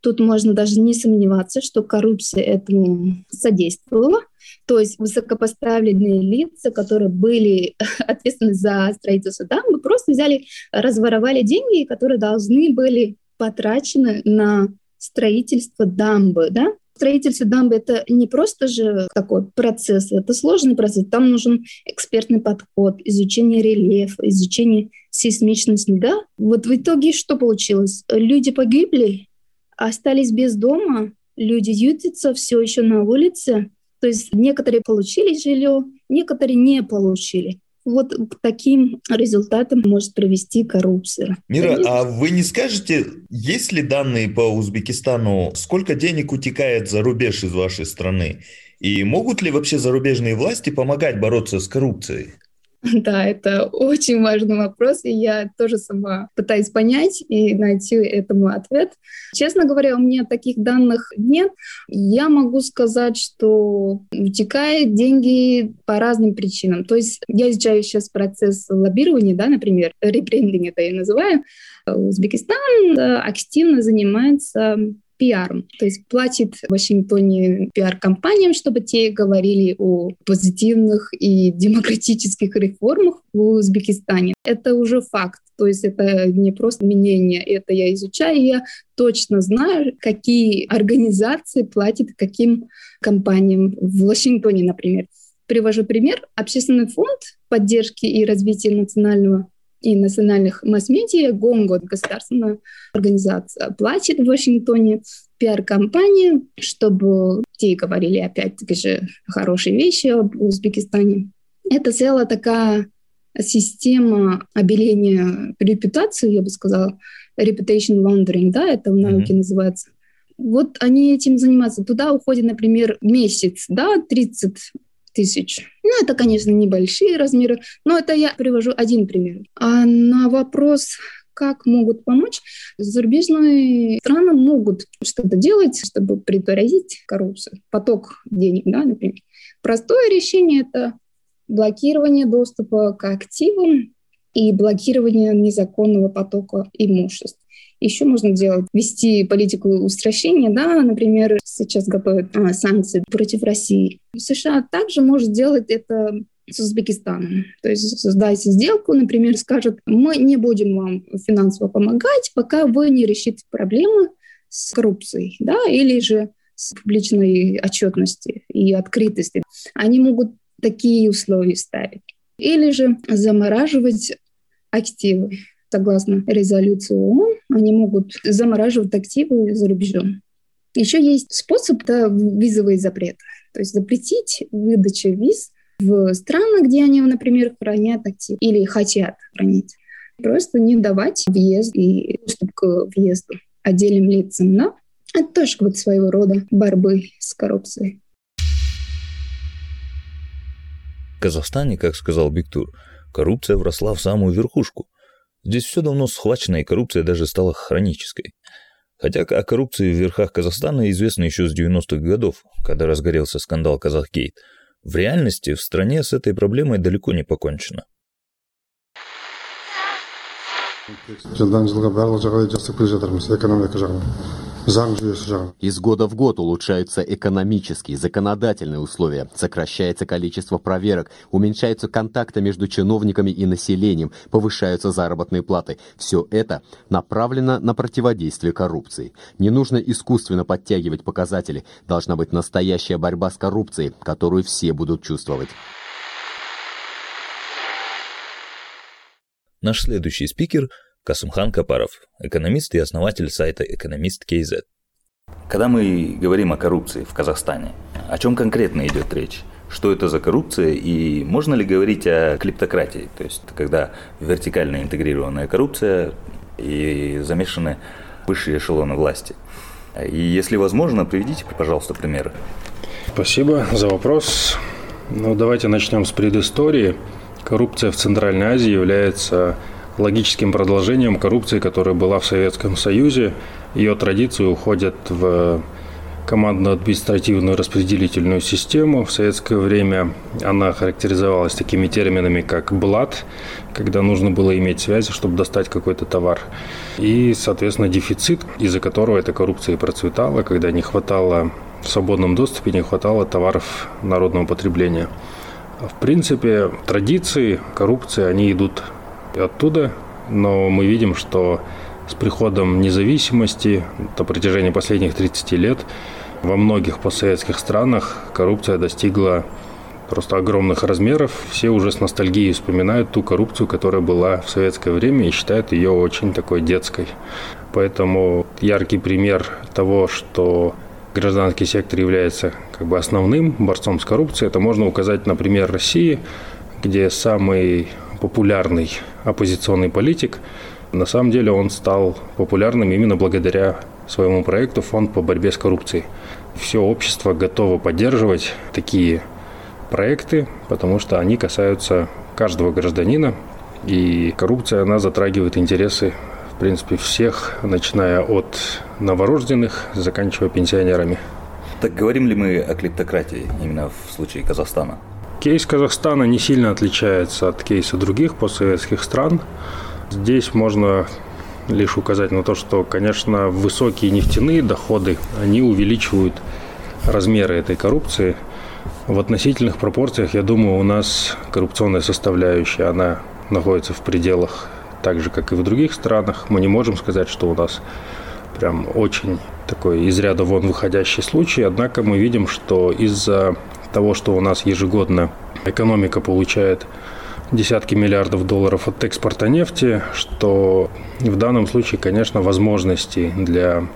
Тут можно даже не сомневаться, что коррупция этому содействовала. То есть высокопоставленные лица, которые были *laughs* ответственны за строительство дамбы, просто взяли, разворовали деньги, которые должны были потрачены на строительство дамбы, да, строительство дамбы это не просто же такой процесс, это сложный процесс. Там нужен экспертный подход, изучение рельефа, изучение сейсмичности. Да? Вот в итоге что получилось? Люди погибли, остались без дома, люди ютятся все еще на улице. То есть некоторые получили жилье, некоторые не получили. Вот к таким результатам может привести коррупция. Мира, а вы не скажете, есть ли данные по Узбекистану, сколько денег утекает за рубеж из вашей страны? И могут ли вообще зарубежные власти помогать бороться с коррупцией? *laughs* Да, это очень важный вопрос, и я тоже сама пытаюсь понять и найти этому ответ. Честно говоря, у меня таких данных нет. Я могу сказать, что утекают деньги по разным причинам. То есть я изучаю сейчас процесс лоббирования, да, например, ребрендинг это я называю. Узбекистан активно занимается пиаром. То есть платит в Вашингтоне пиар-компаниям, чтобы те говорили о позитивных и демократических реформах в Узбекистане. Это уже факт. То есть это не просто мнение, это я изучаю, я точно знаю, какие организации платят каким компаниям в Вашингтоне, например. Привожу пример. Общественный фонд поддержки и развития национального и национальных масс-медиа ГОНГО, государственная организация, платит в Вашингтоне пиар-компании, чтобы те говорили опять-таки же хорошие вещи об Узбекистане. Это целая такая система обеления репутации, я бы сказала, reputation laundering, да, это в науке mm-hmm. называется. Вот они этим занимаются. Туда уходит, например, месяц, да, 30 тысяч. Ну, это, конечно, небольшие размеры, но это я привожу один пример. А на вопрос, как могут помочь, зарубежные страны могут что-то делать, чтобы предотвратить коррупцию, поток денег, да, например. Простое решение – это блокирование доступа к активам и блокирование незаконного потока имуществ. Еще можно делать, вести политику устращения, да, например, сейчас готовят а, санкции против России. США также может делать это с Узбекистаном. То есть создать сделку, например, скажут, мы не будем вам финансово помогать, пока вы не решите проблемы с коррупцией, да, или же с публичной отчетностью и открытостью. Они могут такие условия ставить. Или же замораживать активы согласно резолюции ООН, они могут замораживать активы за рубежом. Еще есть способ, это визовый запрет. То есть запретить выдачу виз в странах, где они, например, хранят активы или хотят хранить. Просто не давать въезд и доступ к въезду отдельным лицам. Но это тоже вот своего рода борьбы с коррупцией. В Казахстане, как сказал Биктур, коррупция вросла в самую верхушку – Здесь все давно схвачено, и коррупция даже стала хронической. Хотя о коррупции в верхах Казахстана известно еще с 90-х годов, когда разгорелся скандал Казахгейт. В реальности в стране с этой проблемой далеко не покончено. Жылдан жылға барлық жағдай жасап келе жатырмыз экономика жағынан Из года в год улучшаются экономические, законодательные условия, сокращается количество проверок, уменьшаются контакты между чиновниками и населением, повышаются заработные платы. Все это направлено на противодействие коррупции. Не нужно искусственно подтягивать показатели, должна быть настоящая борьба с коррупцией, которую все будут чувствовать. Наш следующий спикер – Касумхан Капаров, экономист и основатель сайта «Экономист КЗ». Когда мы говорим о коррупции в Казахстане, о чем конкретно идет речь? Что это за коррупция и можно ли говорить о клептократии? То есть, когда вертикально интегрированная коррупция и замешаны высшие эшелоны власти. И если возможно, приведите, пожалуйста, примеры. Спасибо за вопрос. Ну, давайте начнем с предыстории. Коррупция в Центральной Азии является логическим продолжением коррупции, которая была в Советском Союзе. Ее традиции уходят в командно-административную распределительную систему. В советское время она характеризовалась такими терминами, как «блат», когда нужно было иметь связи, чтобы достать какой-то товар. И, соответственно, дефицит, из-за которого эта коррупция и процветала, когда не хватало в свободном доступе, не хватало товаров народного потребления. В принципе, традиции коррупции, они идут оттуда, но мы видим, что с приходом независимости на протяжении последних 30 лет во многих постсоветских странах коррупция достигла просто огромных размеров. Все уже с ностальгией вспоминают ту коррупцию, которая была в советское время и считают ее очень такой детской. Поэтому яркий пример того, что гражданский сектор является как бы основным борцом с коррупцией, это можно указать, например, России, где самый популярный оппозиционный политик, на самом деле он стал популярным именно благодаря своему проекту «Фонд по борьбе с коррупцией». Все общество готово поддерживать такие проекты, потому что они касаются каждого гражданина, и коррупция, она затрагивает интересы в принципе, всех, начиная от новорожденных, заканчивая пенсионерами. Так говорим ли мы о клептократии именно в случае Казахстана? Кейс Казахстана не сильно отличается от кейса других постсоветских стран. Здесь можно лишь указать на то, что, конечно, высокие нефтяные доходы, они увеличивают размеры этой коррупции. В относительных пропорциях, я думаю, у нас коррупционная составляющая, она находится в пределах так же, как и в других странах. Мы не можем сказать, что у нас прям очень такой из ряда вон выходящий случай. Однако мы видим, что из-за того, что у нас ежегодно экономика получает десятки миллиардов долларов от экспорта нефти, что в данном случае, конечно, возможности для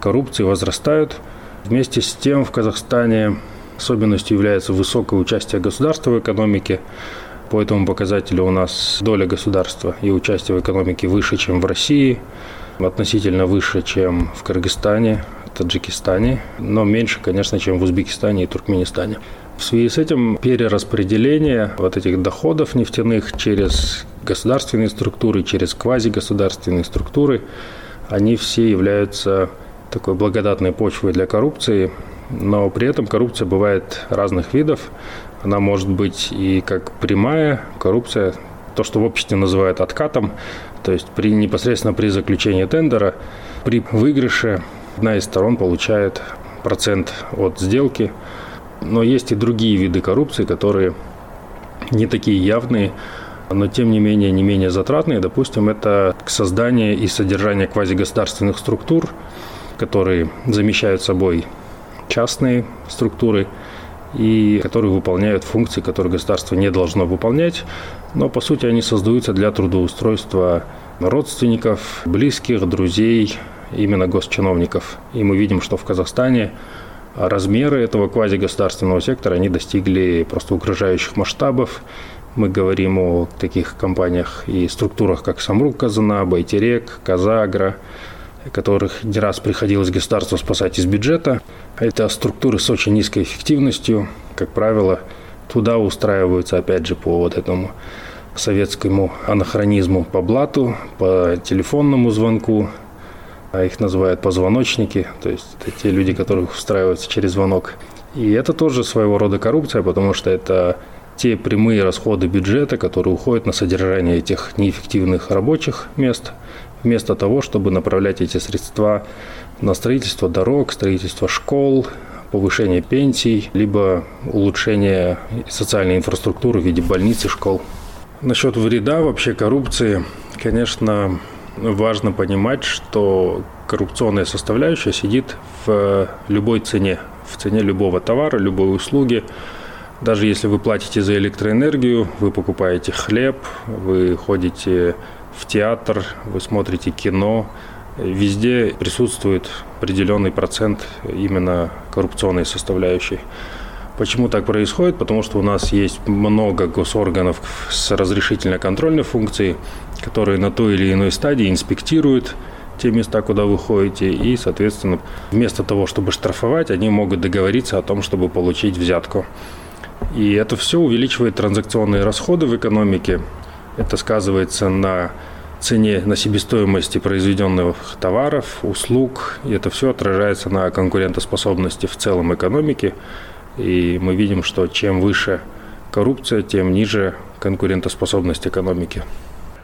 коррупции возрастают. Вместе с тем в Казахстане особенностью является высокое участие государства в экономике. По этому показателю у нас доля государства и участие в экономике выше, чем в России, относительно выше, чем в Кыргызстане, Таджикистане, но меньше, конечно, чем в Узбекистане и Туркменистане. В связи с этим перераспределение вот этих доходов нефтяных через государственные структуры, через квазигосударственные структуры, они все являются такой благодатной почвой для коррупции, но при этом коррупция бывает разных видов. Она может быть и как прямая коррупция, то, что в обществе называют откатом, то есть при, непосредственно при заключении тендера, при выигрыше одна из сторон получает процент от сделки. Но есть и другие виды коррупции, которые не такие явные, но тем не менее не менее затратные. Допустим, это создание и содержание квазигосударственных структур, которые замещают собой частные структуры – и которые выполняют функции, которые государство не должно выполнять, но по сути они создаются для трудоустройства родственников, близких, друзей, именно госчиновников. И мы видим, что в Казахстане размеры этого квазигосударственного сектора, они достигли просто угрожающих масштабов. Мы говорим о таких компаниях и структурах, как Самрук Казана, Байтерек, Казагра, которых не раз приходилось государству спасать из бюджета. Это структуры с очень низкой эффективностью. Как правило, туда устраиваются, опять же, по вот этому советскому анахронизму по блату, по телефонному звонку, а их называют позвоночники, то есть это те люди, которые устраиваются через звонок. И это тоже своего рода коррупция, потому что это те прямые расходы бюджета, которые уходят на содержание этих неэффективных рабочих мест, вместо того, чтобы направлять эти средства на строительство дорог, строительство школ, повышение пенсий, либо улучшение социальной инфраструктуры в виде больниц и школ. Насчет вреда вообще коррупции, конечно, важно понимать, что коррупционная составляющая сидит в любой цене, в цене любого товара, любой услуги. Даже если вы платите за электроэнергию, вы покупаете хлеб, вы ходите в театр, вы смотрите кино, везде присутствует определенный процент именно коррупционной составляющей. Почему так происходит? Потому что у нас есть много госорганов с разрешительно-контрольной функцией, которые на той или иной стадии инспектируют те места, куда вы ходите, и, соответственно, вместо того, чтобы штрафовать, они могут договориться о том, чтобы получить взятку. И это все увеличивает транзакционные расходы в экономике. Это сказывается на цене, на себестоимости произведенных товаров, услуг, и это все отражается на конкурентоспособности в целом экономики. И мы видим, что чем выше коррупция, тем ниже конкурентоспособность экономики.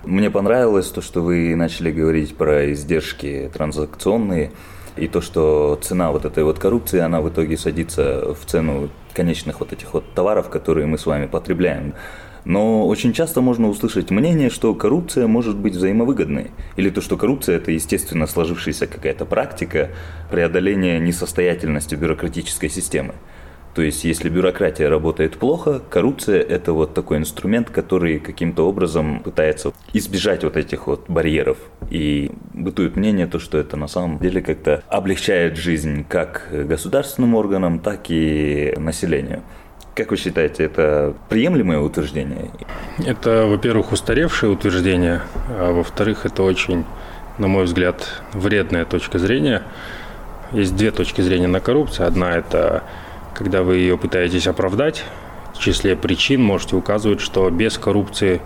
Мне понравилось то, что вы начали говорить про издержки транзакционные и то, что цена вот этой вот коррупции, она в итоге садится в цену конечных вот этих вот товаров, которые мы с вами потребляем. Но очень часто можно услышать мнение, что коррупция может быть взаимовыгодной. Или то, что коррупция – это естественно сложившаяся какая-то практика преодоления несостоятельности бюрократической системы. То есть, если бюрократия работает плохо, коррупция – это вот такой инструмент, который каким-то образом пытается избежать вот этих вот барьеров. И бытует мнение, то, что это на самом деле как-то облегчает жизнь как государственным органам, так и населению. Как вы считаете, это приемлемое утверждение? Это, во-первых, устаревшее утверждение, а во-вторых, это очень, на мой взгляд, вредная точка зрения. Есть две точки зрения на коррупцию. Одна – это когда вы ее пытаетесь оправдать, в числе причин можете указывать, что без коррупции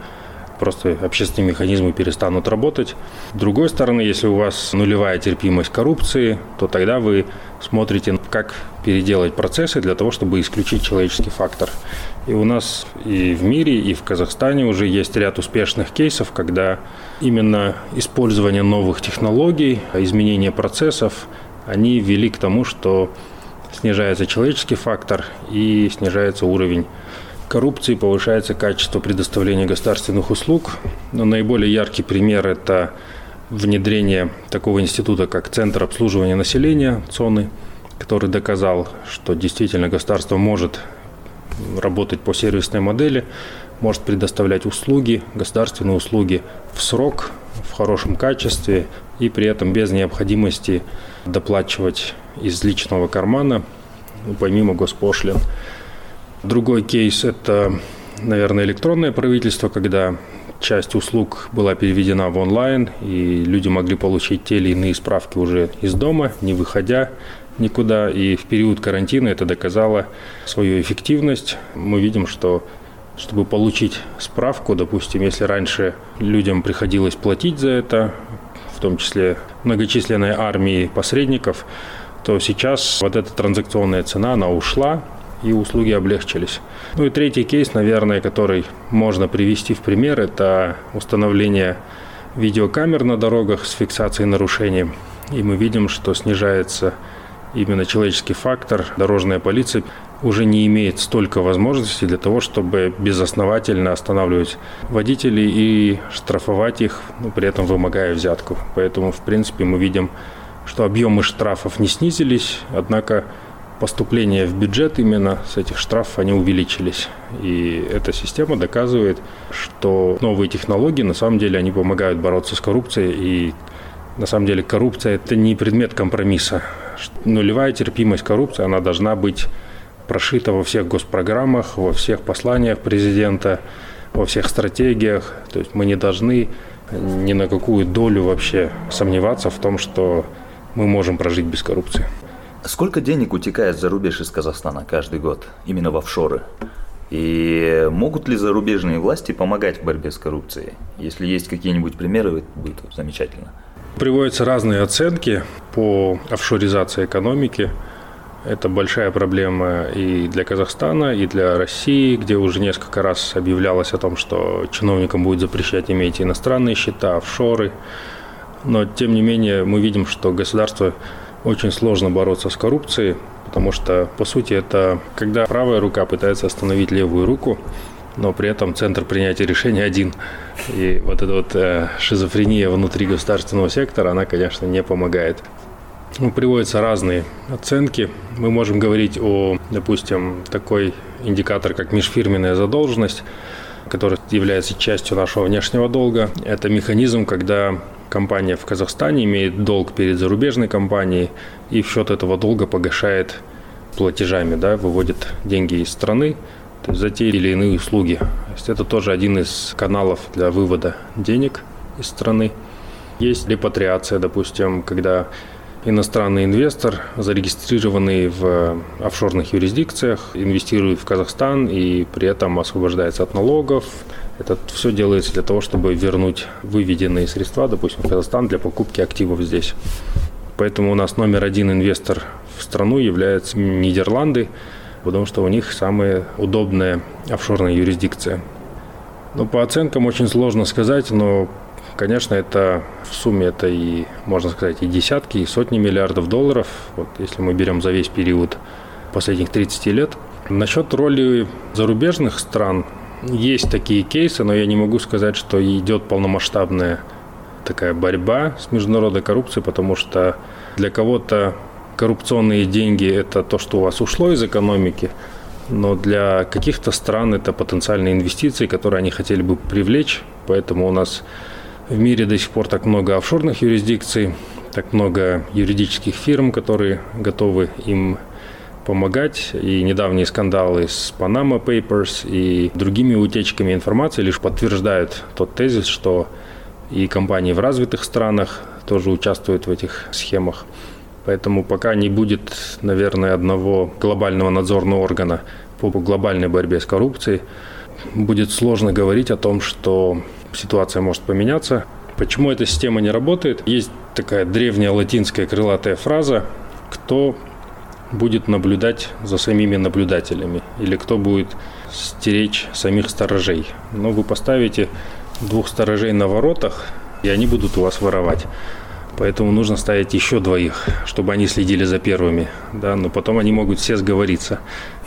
просто общественные механизмы перестанут работать. С другой стороны, если у вас нулевая терпимость коррупции, то тогда вы смотрите, как переделать процессы для того, чтобы исключить человеческий фактор. И у нас и в мире, и в Казахстане уже есть ряд успешных кейсов, когда именно использование новых технологий, изменение процессов, они вели к тому, что снижается человеческий фактор и снижается уровень коррупции, повышается качество предоставления государственных услуг. Но наиболее яркий пример – это внедрение такого института, как Центр обслуживания населения ЦОНы, который доказал, что действительно государство может работать по сервисной модели, может предоставлять услуги, государственные услуги в срок, в хорошем качестве и при этом без необходимости доплачивать из личного кармана, ну, помимо госпошлин. Другой кейс – это, наверное, электронное правительство, когда часть услуг была переведена в онлайн, и люди могли получить те или иные справки уже из дома, не выходя никуда. И в период карантина это доказало свою эффективность. Мы видим, что чтобы получить справку, допустим, если раньше людям приходилось платить за это, в том числе многочисленной армии посредников, то сейчас вот эта транзакционная цена, она ушла, и услуги облегчились. Ну и третий кейс, наверное, который можно привести в пример, это установление видеокамер на дорогах с фиксацией нарушений. И мы видим, что снижается именно человеческий фактор. Дорожная полиция уже не имеет столько возможностей для того, чтобы безосновательно останавливать водителей и штрафовать их, ну, при этом вымогая взятку. Поэтому, в принципе, мы видим, что объемы штрафов не снизились, однако поступления в бюджет именно с этих штрафов они увеличились. И эта система доказывает, что новые технологии на самом деле они помогают бороться с коррупцией. И на самом деле коррупция это не предмет компромисса. Нулевая терпимость коррупции, она должна быть прошита во всех госпрограммах, во всех посланиях президента, во всех стратегиях. То есть мы не должны ни на какую долю вообще сомневаться в том, что мы можем прожить без коррупции. Сколько денег утекает за рубеж из Казахстана каждый год, именно в офшоры? И могут ли зарубежные власти помогать в борьбе с коррупцией? Если есть какие-нибудь примеры, будет замечательно. Приводятся разные оценки по офшоризации экономики. Это большая проблема и для Казахстана, и для России, где уже несколько раз объявлялось о том, что чиновникам будет запрещать иметь иностранные счета, офшоры. Но, тем не менее, мы видим, что государство очень сложно бороться с коррупцией, потому что, по сути, это когда правая рука пытается остановить левую руку, но при этом центр принятия решений один. И вот эта вот э, шизофрения внутри государственного сектора, она, конечно, не помогает. Ну, приводятся разные оценки. Мы можем говорить о, допустим, такой индикатор, как межфирменная задолженность, который является частью нашего внешнего долга. Это механизм, когда компания в Казахстане имеет долг перед зарубежной компанией и в счет этого долга погашает платежами, да, выводит деньги из страны то есть за те или иные услуги. То есть это тоже один из каналов для вывода денег из страны. Есть репатриация, допустим, когда иностранный инвестор, зарегистрированный в офшорных юрисдикциях, инвестирует в Казахстан и при этом освобождается от налогов. Это все делается для того, чтобы вернуть выведенные средства, допустим, в Казахстан для покупки активов здесь. Поэтому у нас номер один инвестор в страну является Нидерланды, потому что у них самая удобная офшорная юрисдикция. Ну, по оценкам очень сложно сказать, но, конечно, это в сумме это и, можно сказать, и десятки, и сотни миллиардов долларов, вот если мы берем за весь период последних 30 лет. Насчет роли зарубежных стран, есть такие кейсы, но я не могу сказать, что идет полномасштабная такая борьба с международной коррупцией, потому что для кого-то коррупционные деньги – это то, что у вас ушло из экономики, но для каких-то стран это потенциальные инвестиции, которые они хотели бы привлечь. Поэтому у нас в мире до сих пор так много офшорных юрисдикций, так много юридических фирм, которые готовы им помогать. И недавние скандалы с Panama Papers и другими утечками информации лишь подтверждают тот тезис, что и компании в развитых странах тоже участвуют в этих схемах. Поэтому пока не будет, наверное, одного глобального надзорного органа по глобальной борьбе с коррупцией, будет сложно говорить о том, что ситуация может поменяться. Почему эта система не работает? Есть такая древняя латинская крылатая фраза «Кто будет наблюдать за самими наблюдателями?» или «Кто будет стеречь самих сторожей?» Ну, вы поставите двух сторожей на воротах, и они будут у вас воровать. Поэтому нужно ставить еще двоих, чтобы они следили за первыми. Да? Но потом они могут все сговориться.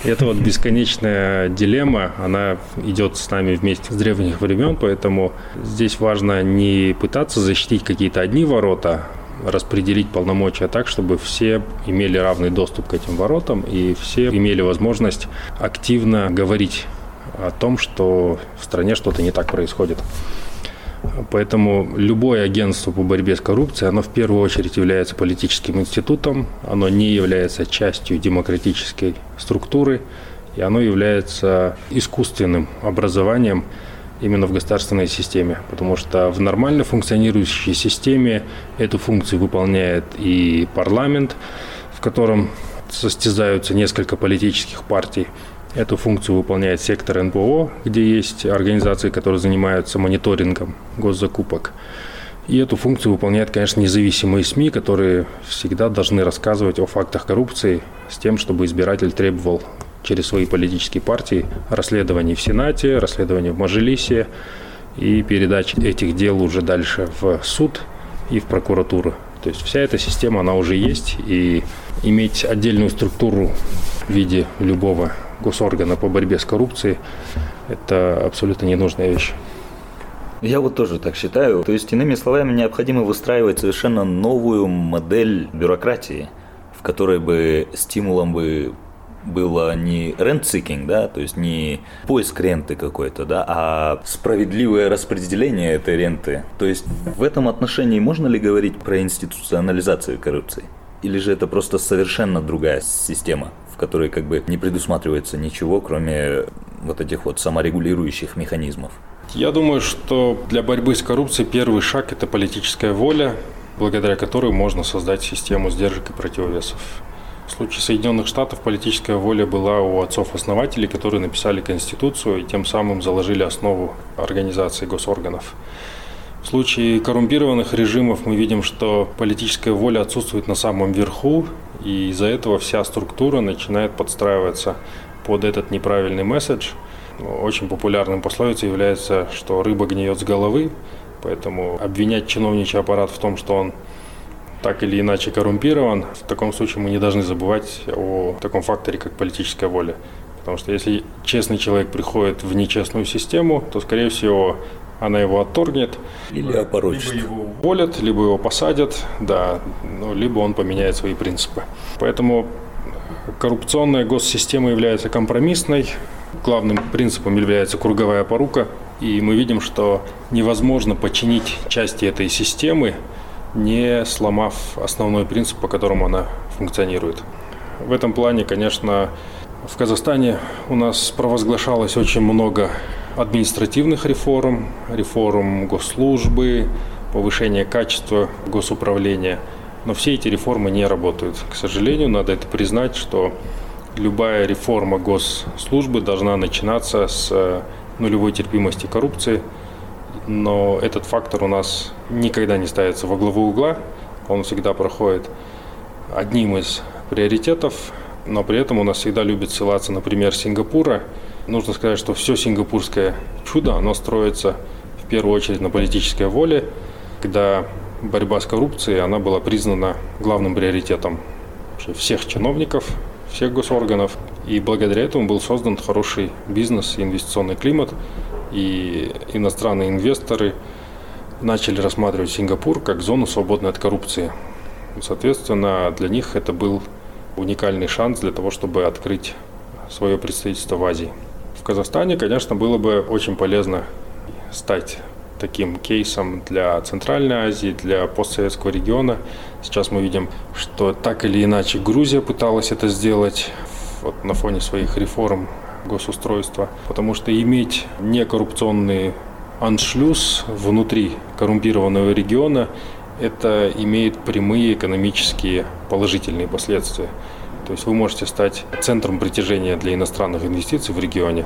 И это вот бесконечная дилемма, она идет с нами вместе с древних времен, поэтому здесь важно не пытаться защитить какие-то одни ворота, распределить полномочия так, чтобы все имели равный доступ к этим воротам и все имели возможность активно говорить о том, что в стране что-то не так происходит. Поэтому любое агентство по борьбе с коррупцией, оно в первую очередь является политическим институтом, оно не является частью демократической структуры, и оно является искусственным образованием именно в государственной системе, потому что в нормально функционирующей системе эту функцию выполняет и парламент, в котором состязаются несколько политических партий, Эту функцию выполняет сектор НПО, где есть организации, которые занимаются мониторингом госзакупок. И эту функцию выполняют, конечно, независимые СМИ, которые всегда должны рассказывать о фактах коррупции с тем, чтобы избиратель требовал через свои политические партии расследований в Сенате, расследований в Мажилисе и передачи этих дел уже дальше в суд и в прокуратуру. То есть вся эта система, она уже есть, и иметь отдельную структуру в виде любого госоргана по борьбе с коррупцией, это абсолютно ненужная вещь. Я вот тоже так считаю. То есть, иными словами, необходимо выстраивать совершенно новую модель бюрократии, в которой бы стимулом бы было не rent-seeking, да, то есть не поиск ренты какой-то, да, а справедливое распределение этой ренты. То есть в этом отношении можно ли говорить про институционализацию коррупции? Или же это просто совершенно другая система? Которой как бы не предусматривается ничего, кроме вот этих вот саморегулирующих механизмов. Я думаю, что для борьбы с коррупцией первый шаг – это политическая воля, благодаря которой можно создать систему сдержек и противовесов. В случае Соединенных Штатов политическая воля была у отцов-основателей, которые написали Конституцию и тем самым заложили основу организации госорганов. В случае коррумпированных режимов мы видим, что политическая воля отсутствует на самом верху, и из-за этого вся структура начинает подстраиваться под этот неправильный месседж. Очень популярным пословицей является, что рыба гниет с головы, поэтому обвинять чиновничий аппарат в том, что он так или иначе коррумпирован, в таком случае мы не должны забывать о таком факторе, как политическая воля. Потому что если честный человек приходит в нечестную систему, то, скорее всего, она его отторгнет. Или опорочит. Либо его уволят, либо его посадят, да, ну, либо он поменяет свои принципы. Поэтому коррупционная госсистема является компромиссной. Главным принципом является круговая порука. И мы видим, что невозможно починить части этой системы, не сломав основной принцип, по которому она функционирует. В этом плане, конечно, в Казахстане у нас провозглашалось очень много административных реформ, реформ госслужбы, повышение качества госуправления. Но все эти реформы не работают. К сожалению, надо это признать, что любая реформа госслужбы должна начинаться с нулевой терпимости коррупции. Но этот фактор у нас никогда не ставится во главу угла. Он всегда проходит одним из приоритетов, но при этом у нас всегда любят ссылаться на пример Сингапура – Нужно сказать, что все сингапурское чудо, оно строится в первую очередь на политической воле, когда борьба с коррупцией, она была признана главным приоритетом всех чиновников, всех госорганов. И благодаря этому был создан хороший бизнес и инвестиционный климат. И иностранные инвесторы начали рассматривать Сингапур как зону, свободную от коррупции. Соответственно, для них это был уникальный шанс для того, чтобы открыть свое представительство в Азии. В Казахстане, конечно, было бы очень полезно стать таким кейсом для Центральной Азии, для постсоветского региона. Сейчас мы видим, что так или иначе Грузия пыталась это сделать вот, на фоне своих реформ госустройства, потому что иметь некоррупционный аншлюз внутри коррумпированного региона, это имеет прямые экономические положительные последствия. То есть вы можете стать центром притяжения для иностранных инвестиций в регионе.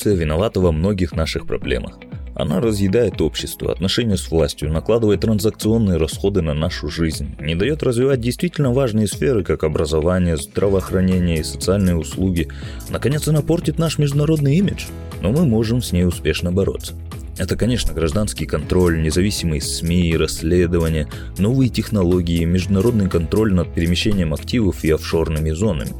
Коррупция виновата во многих наших проблемах. Она разъедает общество, отношения с властью, накладывает транзакционные расходы на нашу жизнь, не дает развивать действительно важные сферы, как образование, здравоохранение и социальные услуги. Наконец, она портит наш международный имидж, но мы можем с ней успешно бороться. Это, конечно, гражданский контроль, независимые СМИ, расследования, новые технологии, международный контроль над перемещением активов и офшорными зонами.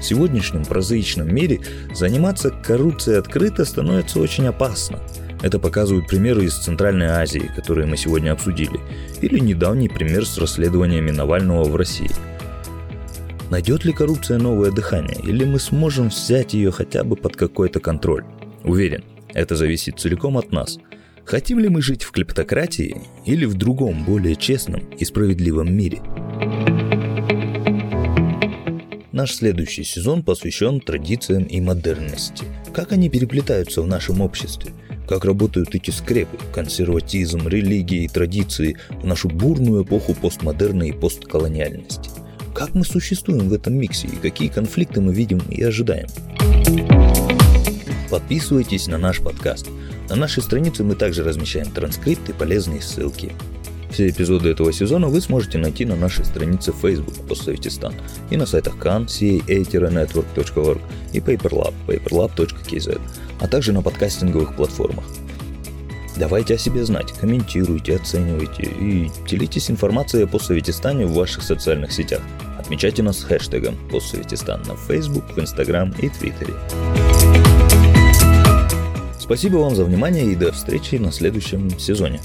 В сегодняшнем прозаичном мире заниматься коррупцией открыто становится очень опасно – это показывают примеры из Центральной Азии, которые мы сегодня обсудили, или недавний пример с расследованиями Навального в России. Найдет ли коррупция новое дыхание, или мы сможем взять ее хотя бы под какой-то контроль? Уверен, это зависит целиком от нас. Хотим ли мы жить в клептократии или в другом, более честном и справедливом мире? Наш следующий сезон посвящен традициям и модерности. Как они переплетаются в нашем обществе – как работают эти скрепы, консерватизм, религия и традиции в нашу бурную эпоху постмодерна и постколониальности. Как мы существуем в этом миксе и какие конфликты мы видим и ожидаем. Подписывайтесь на наш подкаст. На нашей странице мы также размещаем транскрипты и полезные ссылки. Все эпизоды этого сезона вы сможете найти на нашей странице Facebook Постсоветистан и на сайтах Khan, ca-network.org и PaperLab, paperlab.kz а также на подкастинговых платформах. Давайте о себе знать, комментируйте, оценивайте и делитесь информацией о постсоветистане в ваших социальных сетях. Отмечайте нас хэштегом постсоветистан на Facebook, в Instagram и Твиттере. Спасибо вам за внимание и до встречи на следующем сезоне.